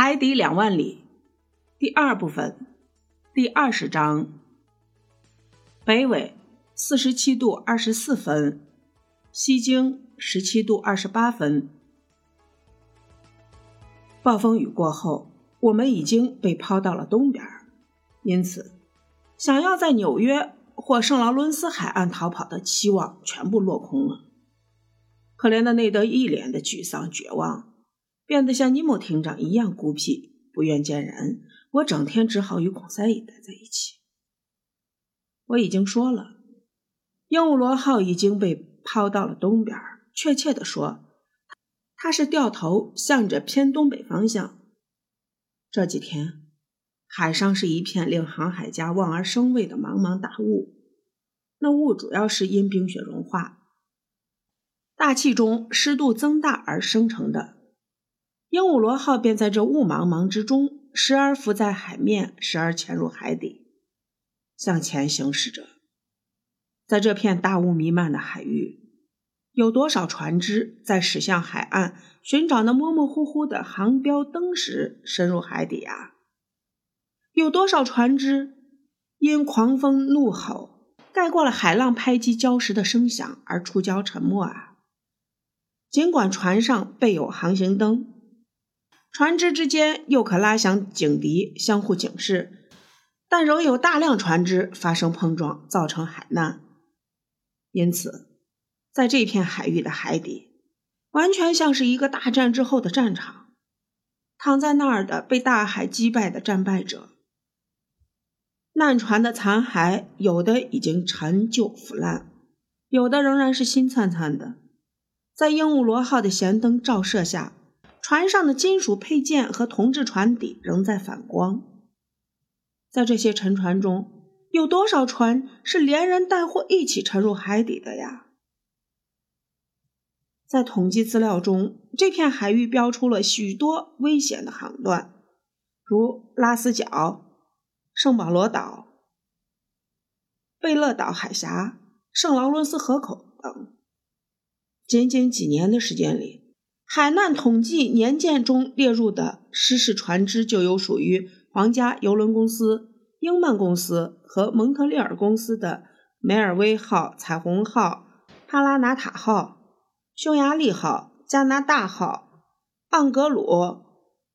海底两万里，第二部分，第二十章。北纬四十七度二十四分，西经十七度二十八分。暴风雨过后，我们已经被抛到了东边，因此，想要在纽约或圣劳伦斯海岸逃跑的期望全部落空了。可怜的内德一脸的沮丧绝望。变得像尼莫艇长一样孤僻，不愿见人。我整天只好与孔塞伊待在一起。我已经说了，鹦鹉螺号已经被抛到了东边，确切的说，它是掉头向着偏东北方向。这几天，海上是一片令航海家望而生畏的茫茫大雾，那雾主要是因冰雪融化，大气中湿度增大而生成的。鹦鹉螺号便在这雾茫茫之中，时而浮在海面，时而潜入海底，向前行驶着。在这片大雾弥漫的海域，有多少船只在驶向海岸寻找那模模糊糊的航标灯时深入海底啊？有多少船只因狂风怒吼盖过了海浪拍击礁石的声响而触礁沉没啊？尽管船上备有航行灯。船只之间又可拉响警笛，相互警示，但仍有大量船只发生碰撞，造成海难。因此，在这片海域的海底，完全像是一个大战之后的战场。躺在那儿的被大海击败的战败者，难船的残骸，有的已经陈旧腐烂，有的仍然是新灿灿的，在鹦鹉螺号的舷灯照射下。船上的金属配件和铜制船底仍在反光。在这些沉船中，有多少船是连人带货一起沉入海底的呀？在统计资料中，这片海域标出了许多危险的航段，如拉斯角、圣保罗岛、贝勒岛海峡、圣劳伦斯河口等。仅仅几年的时间里。海难统计年鉴中列入的失事船只就有属于皇家邮轮公司、英曼公司和蒙特利尔公司的梅尔威号、彩虹号、帕拉纳塔号、匈牙利号、加拿大号、盎格鲁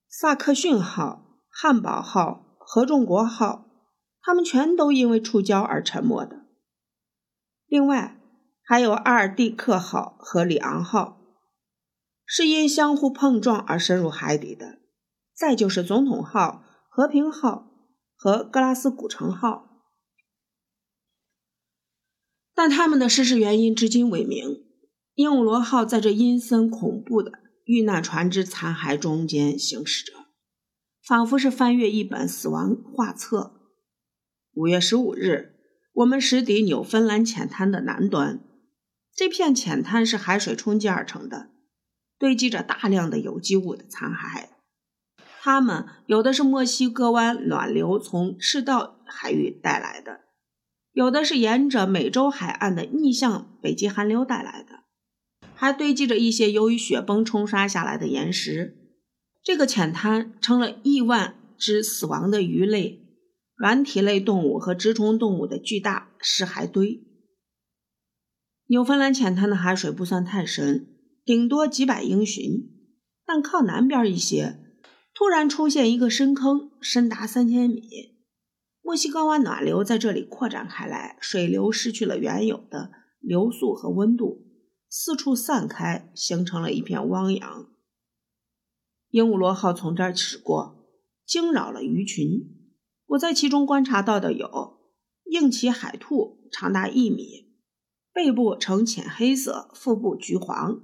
萨克逊号、汉堡号、合众国号，他们全都因为触礁而沉没的。另外还有阿尔蒂克号和里昂号。是因相互碰撞而深入海底的。再就是总统号、和平号和格拉斯古城号，但他们的失事原因至今未明。鹦鹉螺号在这阴森恐怖的遇难船只残骸中间行驶着，仿佛是翻阅一本死亡画册。五月十五日，我们驶抵纽芬兰浅滩的南端，这片浅滩是海水冲击而成的。堆积着大量的有机物的残骸，它们有的是墨西哥湾暖流从赤道海域带来的，有的是沿着美洲海岸的逆向北极寒流带来的，还堆积着一些由于雪崩冲刷下来的岩石。这个浅滩成了亿万只死亡的鱼类、软体类动物和直虫动物的巨大尸骸堆。纽芬兰浅滩的海水不算太深。顶多几百英寻，但靠南边一些，突然出现一个深坑，深达三千米。墨西哥湾暖流在这里扩展开来，水流失去了原有的流速和温度，四处散开，形成了一片汪洋。鹦鹉螺号从这儿驶过，惊扰了鱼群。我在其中观察到的有硬鳍海兔，长达一米，背部呈浅黑色，腹部橘黄。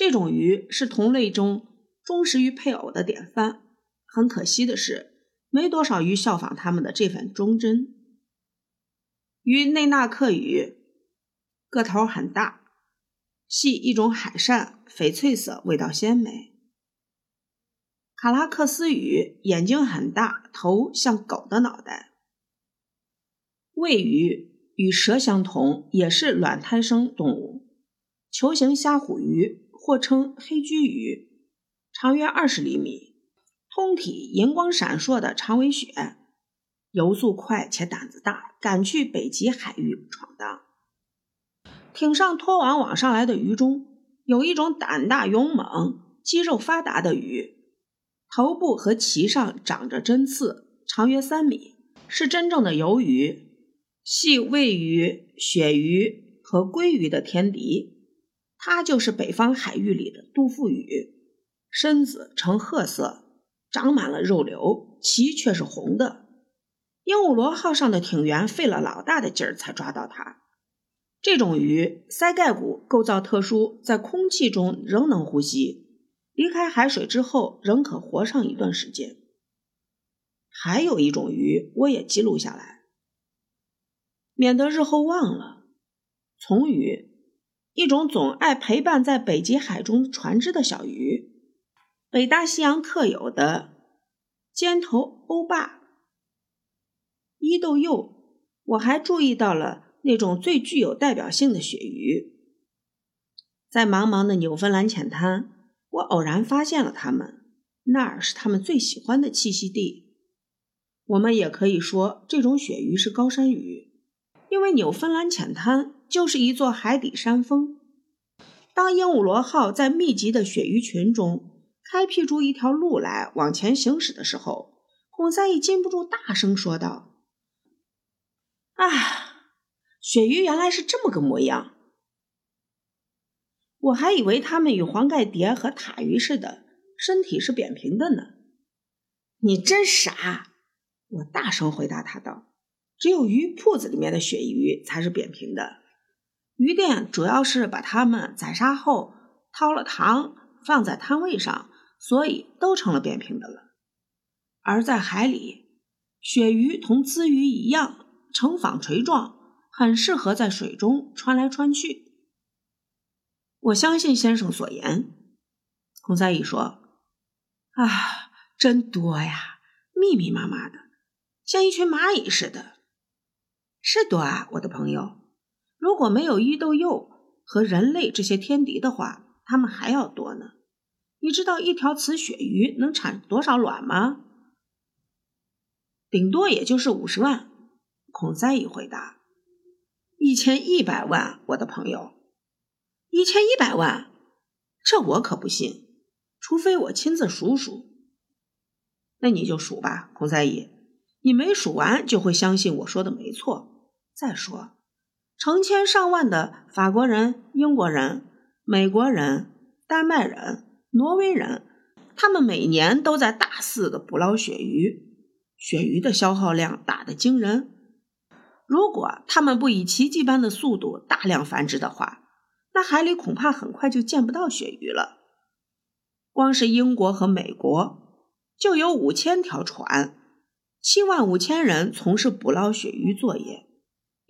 这种鱼是同类中忠实于配偶的典范。很可惜的是，没多少鱼效仿它们的这份忠贞。鱼内纳克鱼个头很大，系一种海扇，翡翠色，味道鲜美。卡拉克斯鱼眼睛很大，头像狗的脑袋。喂鱼与蛇相同，也是卵胎生动物。球形虾虎鱼。或称黑鲫鱼，长约二十厘米，通体银光闪烁的长尾鳕，游速快且胆子大，敢去北极海域闯荡。艇上拖网网上来的鱼中，有一种胆大勇猛、肌肉发达的鱼，头部和鳍上长着针刺，长约三米，是真正的鱿鱼，系喂鱼、鳕鱼和鲑鱼的天敌。它就是北方海域里的杜富鱼，身子呈褐色，长满了肉瘤，鳍却是红的。鹦鹉螺号上的艇员费了老大的劲儿才抓到它。这种鱼鳃盖骨构造特殊，在空气中仍能呼吸，离开海水之后仍可活上一段时间。还有一种鱼，我也记录下来，免得日后忘了。从鱼。一种总爱陪伴在北极海中船只的小鱼，北大西洋特有的尖头欧巴、伊豆鼬。我还注意到了那种最具有代表性的鳕鱼，在茫茫的纽芬兰浅滩，我偶然发现了它们，那儿是它们最喜欢的栖息地。我们也可以说，这种鳕鱼是高山鱼，因为纽芬兰浅滩。就是一座海底山峰。当鹦鹉螺号在密集的鳕鱼群中开辟出一条路来往前行驶的时候，孔三一禁不住大声说道：“啊，鳕鱼原来是这么个模样！我还以为它们与黄盖蝶和塔鱼似的，身体是扁平的呢。”你真傻！我大声回答他道：“只有鱼铺子里面的鳕鱼才是扁平的。”鱼店主要是把它们宰杀后掏了糖放在摊位上，所以都成了扁平的了。而在海里，鳕鱼同鲻鱼一样呈纺锤状，很适合在水中穿来穿去。我相信先生所言，孔三义说：“啊，真多呀，密密麻麻的，像一群蚂蚁似的。是多啊，我的朋友。”如果没有伊豆鼬和人类这些天敌的话，它们还要多呢。你知道一条雌鳕鱼能产多少卵吗？顶多也就是五十万。孔三一回答：“一千一百万，我的朋友，一千一百万，这我可不信。除非我亲自数数。那你就数吧，孔三一，你没数完就会相信我说的没错。再说。”成千上万的法国人、英国人、美国人、丹麦人、挪威人，他们每年都在大肆的捕捞鳕鱼，鳕鱼的消耗量大得惊人。如果他们不以奇迹般的速度大量繁殖的话，那海里恐怕很快就见不到鳕鱼了。光是英国和美国就有五千条船，七万五千人从事捕捞鳕鱼作业。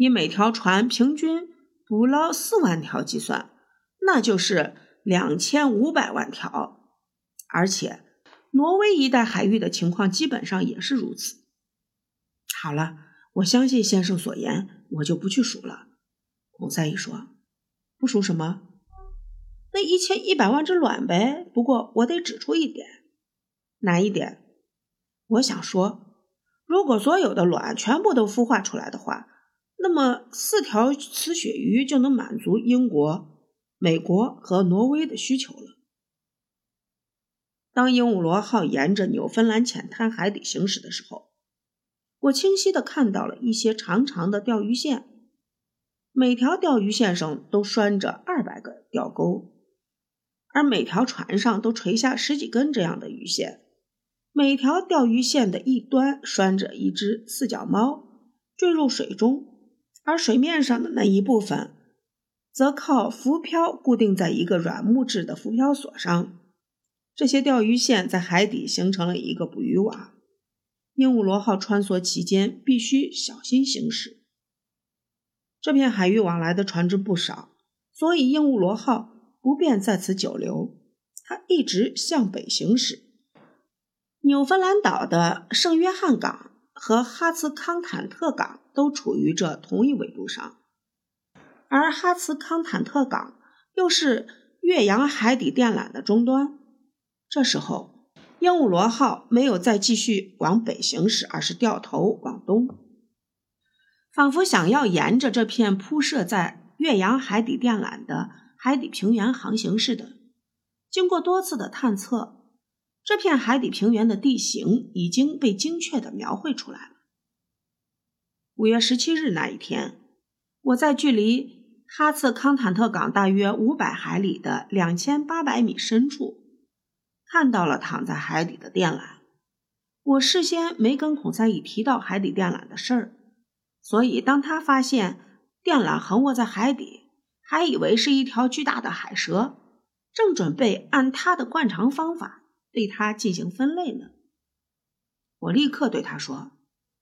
以每条船平均捕捞四万条计算，那就是两千五百万条。而且，挪威一带海域的情况基本上也是如此。好了，我相信先生所言，我就不去数了。孔三一说：“不数什么？那一千一百万只卵呗。不过我得指出一点，哪一点？我想说，如果所有的卵全部都孵化出来的话。”那么，四条雌鳕鱼就能满足英国、美国和挪威的需求了。当鹦鹉螺号沿着纽芬兰浅滩海底行驶的时候，我清晰地看到了一些长长的钓鱼线，每条钓鱼线上都拴着二百个钓钩，而每条船上都垂下十几根这样的鱼线，每条钓鱼线的一端拴着一只四脚猫，坠入水中。而水面上的那一部分，则靠浮漂固定在一个软木质的浮漂索上。这些钓鱼线在海底形成了一个捕鱼网。鹦鹉螺号穿梭其间必须小心行驶。这片海域往来的船只不少，所以鹦鹉螺号不便在此久留。它一直向北行驶。纽芬兰岛的圣约翰港和哈茨康坦特港。都处于这同一纬度上，而哈茨康坦特港又是岳阳海底电缆的终端。这时候，鹦鹉螺号没有再继续往北行驶，而是掉头往东，仿佛想要沿着这片铺设在岳阳海底电缆的海底平原航行似的。经过多次的探测，这片海底平原的地形已经被精确的描绘出来了。五月十七日那一天，我在距离哈茨康坦特港大约五百海里的两千八百米深处。看到了躺在海底的电缆，我事先没跟孔三乙提到海底电缆的事儿，所以当他发现电缆横卧在海底，还以为是一条巨大的海蛇，正准备按他的惯常方法对它进行分类呢。我立刻对他说：“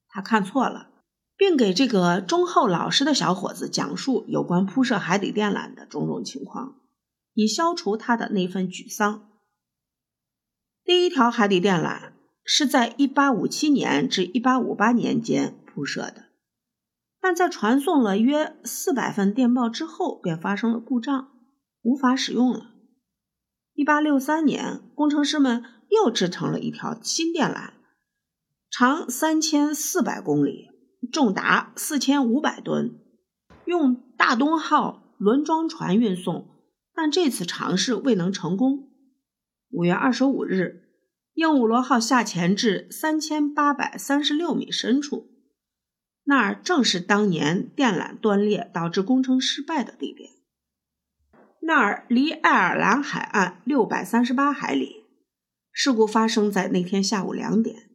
他看错了，并给这个忠厚老实的小伙子讲述有关铺设海底电缆的种种情况，以消除他的那份沮丧。”第一条海底电缆是在1857年至1858年间铺设的，但在传送了约400份电报之后，便发生了故障，无法使用了。1863年，工程师们又制成了一条新电缆，长3400公里，重达4500吨，用大东号轮装船运送，但这次尝试未能成功。五月二十五日，鹦鹉螺号下潜至三千八百三十六米深处，那儿正是当年电缆断裂导致工程失败的地点。那儿离爱尔兰海岸六百三十八海里。事故发生在那天下午两点。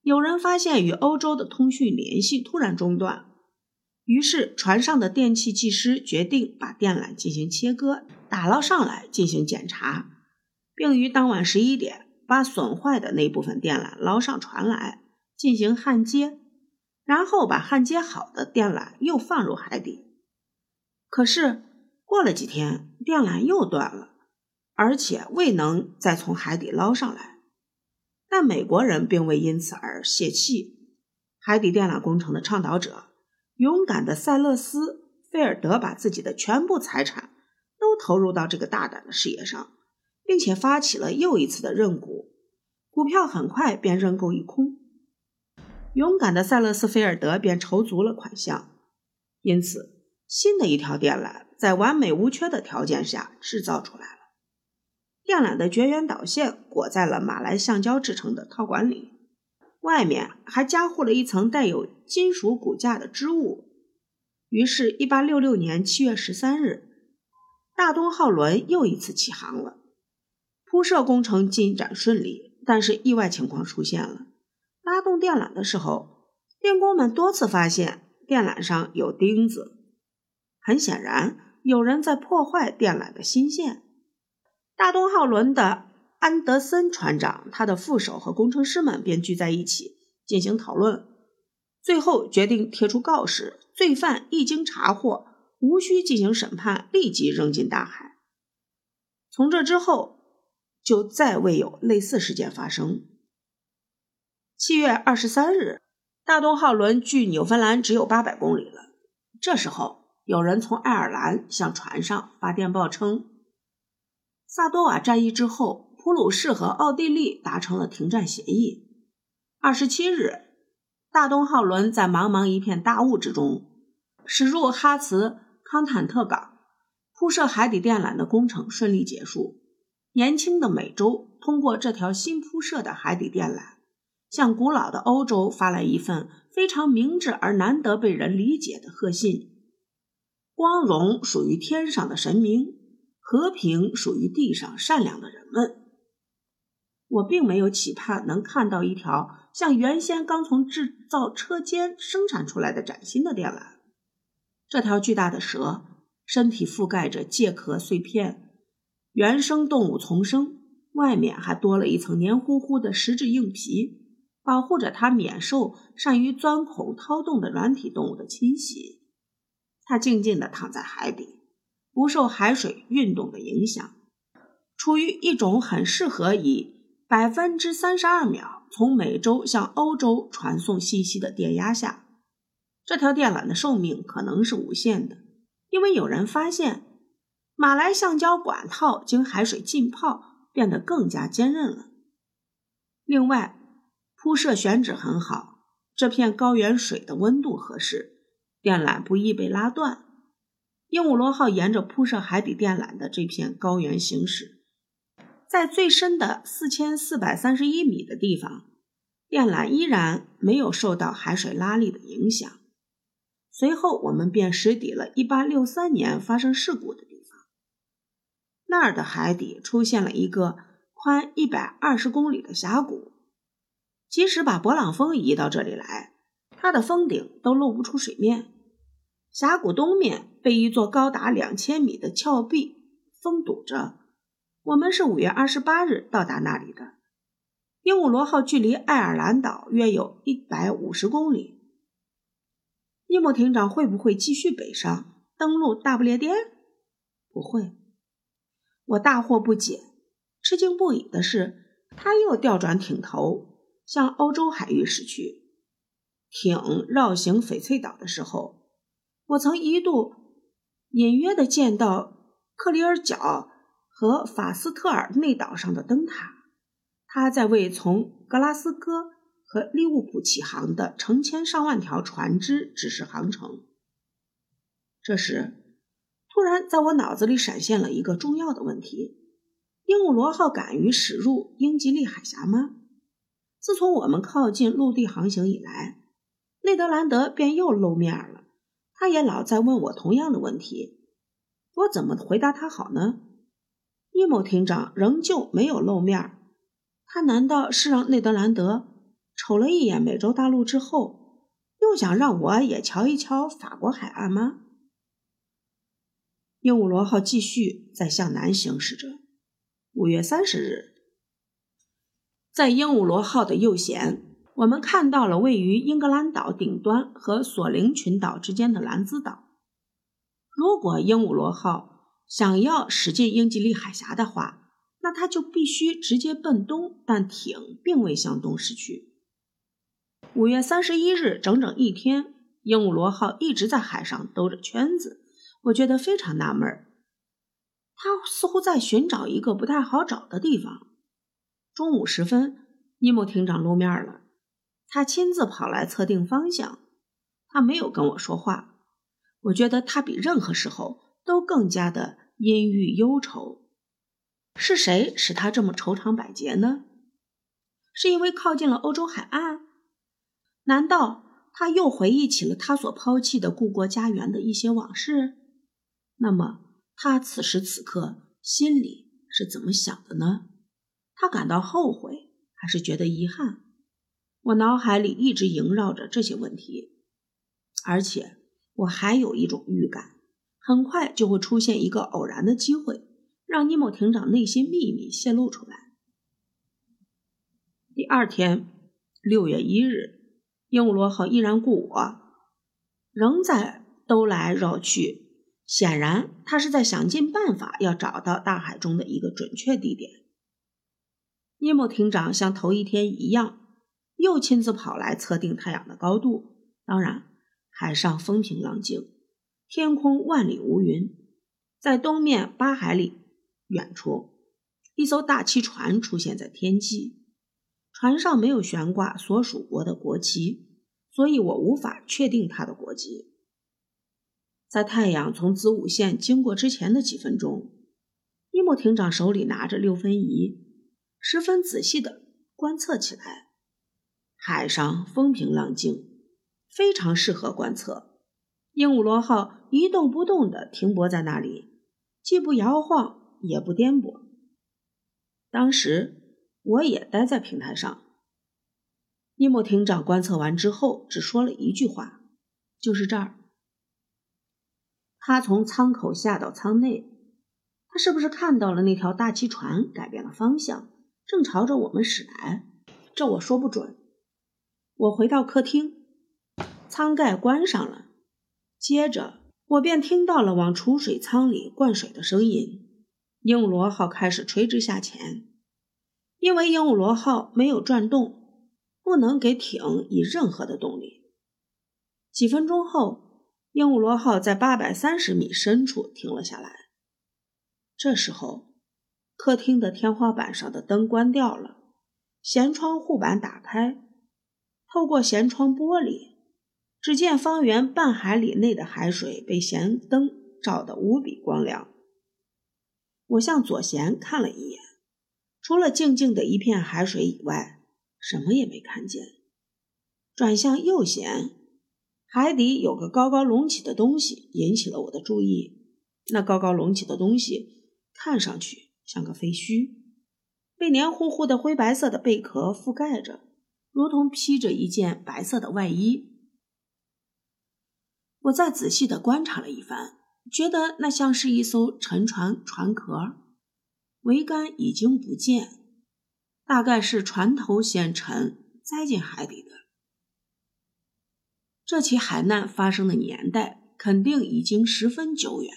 有人发现与欧洲的通讯联系突然中断，于是船上的电气技师决定把电缆进行切割，打捞上来进行检查。并于当晚十一点把损坏的那部分电缆捞上船来进行焊接，然后把焊接好的电缆又放入海底。可是过了几天，电缆又断了，而且未能再从海底捞上来。但美国人并未因此而泄气。海底电缆工程的倡导者、勇敢的塞勒斯·菲尔德把自己的全部财产都投入到这个大胆的事业上。并且发起了又一次的认股，股票很快便认购一空。勇敢的塞勒斯菲尔德便筹足了款项，因此新的一条电缆在完美无缺的条件下制造出来了。电缆的绝缘导线裹在了马来橡胶制成的套管里，外面还加护了一层带有金属骨架的织物。于是，1866年7月13日，大东号轮又一次起航了。铺设工程进展顺利，但是意外情况出现了。拉动电缆的时候，电工们多次发现电缆上有钉子。很显然，有人在破坏电缆的新线。大东号轮的安德森船长、他的副手和工程师们便聚在一起进行讨论，最后决定贴出告示：罪犯一经查获，无需进行审判，立即扔进大海。从这之后。就再未有类似事件发生。七月二十三日，大东号轮距纽芬兰只有八百公里了。这时候，有人从爱尔兰向船上发电报称，萨多瓦战役之后，普鲁士和奥地利达成了停战协议。二十七日，大东号轮在茫茫一片大雾之中驶入哈茨康坦特港，铺设海底电缆的工程顺利结束。年轻的美洲通过这条新铺设的海底电缆，向古老的欧洲发来一份非常明智而难得被人理解的贺信：光荣属于天上的神明，和平属于地上善良的人们。我并没有期盼能看到一条像原先刚从制造车间生产出来的崭新的电缆。这条巨大的蛇身体覆盖着介壳碎片。原生动物丛生，外面还多了一层黏糊糊的实质硬皮，保护着它免受善于钻孔掏洞的软体动物的侵袭。它静静地躺在海底，不受海水运动的影响，处于一种很适合以百分之三十二秒从美洲向欧洲传送信息的电压下。这条电缆的寿命可能是无限的，因为有人发现。马来橡胶管套经海水浸泡，变得更加坚韧了。另外，铺设选址很好，这片高原水的温度合适，电缆不易被拉断。鹦鹉螺号沿着铺设海底电缆的这片高原行驶，在最深的四千四百三十一米的地方，电缆依然没有受到海水拉力的影响。随后，我们便驶抵了1863年发生事故的地方。那儿的海底出现了一个宽120公里的峡谷，即使把勃朗峰移到这里来，它的峰顶都露不出水面。峡谷东面被一座高达两千米的峭壁封堵着。我们是5月28日到达那里的。鹦鹉螺号距离爱尔兰岛约有150公里。尼莫艇长会不会继续北上，登陆大不列颠？不会。我大惑不解，吃惊不已的是，他又调转艇头，向欧洲海域驶去。艇绕行翡翠岛的时候，我曾一度隐约的见到克里尔角和法斯特尔内岛上的灯塔。他在为从格拉斯哥。和利物浦起航的成千上万条船只指示航程。这时，突然在我脑子里闪现了一个重要的问题：鹦鹉螺号敢于驶入英吉利海峡吗？自从我们靠近陆地航行以来，内德兰德便又露面了。他也老在问我同样的问题，我怎么回答他好呢？伊莫艇长仍旧没有露面。他难道是让内德兰德？瞅了一眼美洲大陆之后，又想让我也瞧一瞧法国海岸吗？鹦鹉螺号继续在向南行驶着。五月三十日，在鹦鹉螺号的右舷，我们看到了位于英格兰岛顶端和索林群岛之间的兰兹岛。如果鹦鹉螺号想要驶进英吉利海峡的话，那它就必须直接奔东，但艇并未向东驶去。五月三十一日，整整一天，鹦鹉螺号一直在海上兜着圈子。我觉得非常纳闷儿，它似乎在寻找一个不太好找的地方。中午时分，尼莫艇长露面了，他亲自跑来测定方向。他没有跟我说话，我觉得他比任何时候都更加的阴郁忧愁。是谁使他这么愁肠百结呢？是因为靠近了欧洲海岸？难道他又回忆起了他所抛弃的故国家园的一些往事？那么他此时此刻心里是怎么想的呢？他感到后悔，还是觉得遗憾？我脑海里一直萦绕着这些问题，而且我还有一种预感，很快就会出现一个偶然的机会，让尼莫艇长内心秘密泄露出来。第二天，六月一日。鹦鹉螺号依然故我，仍在兜来绕去。显然，他是在想尽办法要找到大海中的一个准确地点。尼莫艇长像头一天一样，又亲自跑来测定太阳的高度。当然，海上风平浪静，天空万里无云。在东面八海里远处，一艘大汽船出现在天际。船上没有悬挂所属国的国旗，所以我无法确定它的国籍。在太阳从子午线经过之前的几分钟，伊莫艇长手里拿着六分仪，十分仔细地观测起来。海上风平浪静，非常适合观测。鹦鹉螺号一动不动地停泊在那里，既不摇晃，也不颠簸。当时。我也待在平台上。尼莫艇长观测完之后，只说了一句话：“就是这儿。”他从舱口下到舱内，他是不是看到了那条大气船改变了方向，正朝着我们驶来？这我说不准。我回到客厅，舱盖关上了，接着我便听到了往储水舱里灌水的声音。鹦鹉螺号开始垂直下潜。因为鹦鹉螺号没有转动，不能给艇以任何的动力。几分钟后，鹦鹉螺号在八百三十米深处停了下来。这时候，客厅的天花板上的灯关掉了，舷窗护板打开，透过舷窗玻璃，只见方圆半海里内的海水被舷灯照得无比光亮。我向左舷看了一眼，除了静静的一片海水以外，什么也没看见。转向右舷，海底有个高高隆起的东西引起了我的注意。那高高隆起的东西看上去像个废墟。被黏糊糊的灰白色的贝壳覆盖着，如同披着一件白色的外衣。我再仔细的观察了一番，觉得那像是一艘沉船船壳，桅杆已经不见，大概是船头先沉，栽进海底的。这起海难发生的年代肯定已经十分久远，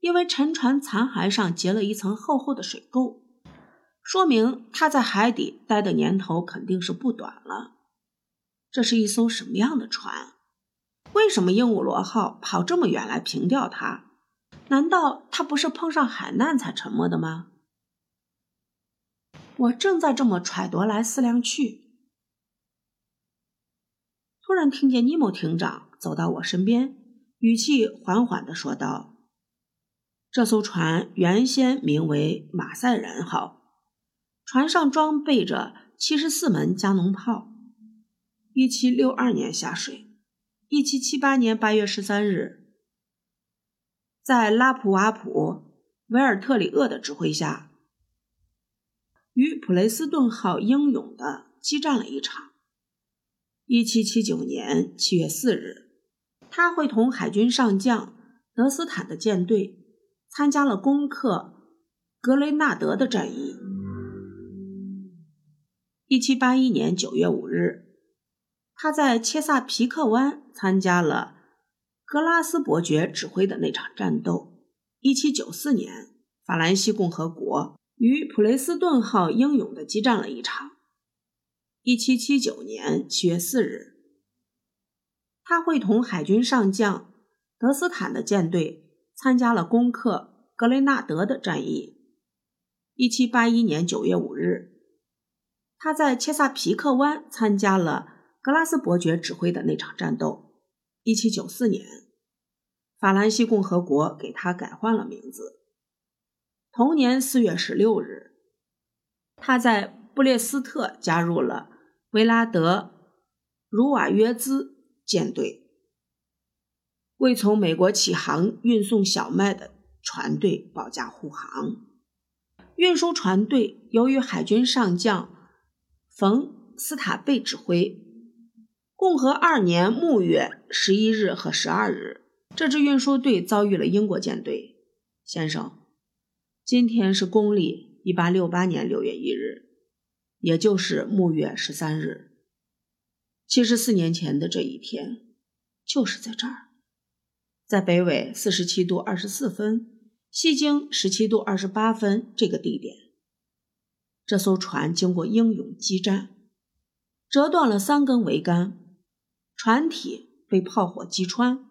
因为沉船残骸上结了一层厚厚的水垢。说明他在海底待的年头肯定是不短了。这是一艘什么样的船？为什么鹦鹉螺号跑这么远来平吊它？难道它不是碰上海难才沉没的吗？我正在这么揣度来思量去，突然听见尼莫艇长走到我身边，语气缓缓地说道：“这艘船原先名为马赛人号。”船上装备着七十四门加农炮。一七六二年下水，一七七八年八月十三日，在拉普瓦普维尔特里厄的指挥下，与普雷斯顿号英勇的激战了一场。一七七九年七月四日，他会同海军上将德斯坦的舰队参加了攻克格雷纳德的战役。一七八一年九月五日，他在切萨皮克湾参加了格拉斯伯爵指挥的那场战斗。一七九四年，法兰西共和国与普雷斯顿号英勇的激战了一场。一七七九年七月四日，他会同海军上将德斯坦的舰队参加了攻克格雷纳德的战役。一七八一年九月五日。他在切萨皮克湾参加了格拉斯伯爵指挥的那场战斗。一七九四年，法兰西共和国给他改换了名字。同年四月十六日，他在布列斯特加入了维拉德·茹瓦约兹舰队，为从美国起航运送小麦的船队保驾护航。运输船队由于海军上将。冯斯塔贝指挥。共和二年暮月十一日和十二日，这支运输队遭遇了英国舰队。先生，今天是公历一八六八年六月一日，也就是暮月十三日。七十四年前的这一天，就是在这儿，在北纬四十七度二十四分，西经十七度二十八分这个地点。这艘船经过英勇激战，折断了三根桅杆，船体被炮火击穿，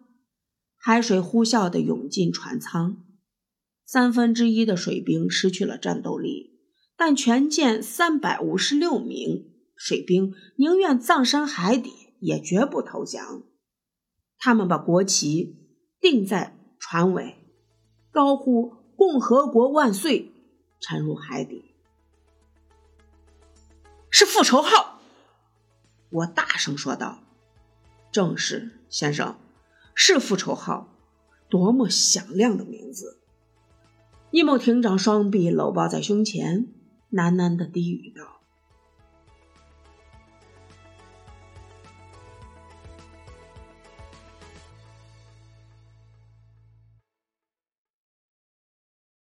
海水呼啸地涌进船舱，三分之一的水兵失去了战斗力，但全舰三百五十六名水兵宁愿葬身海底，也绝不投降。他们把国旗定在船尾，高呼“共和国万岁”，沉入海底。复仇号，我大声说道：“正是，先生，是复仇号，多么响亮的名字！”易某艇长双臂搂抱在胸前，喃喃的低语道。